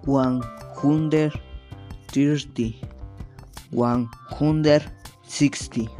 130 160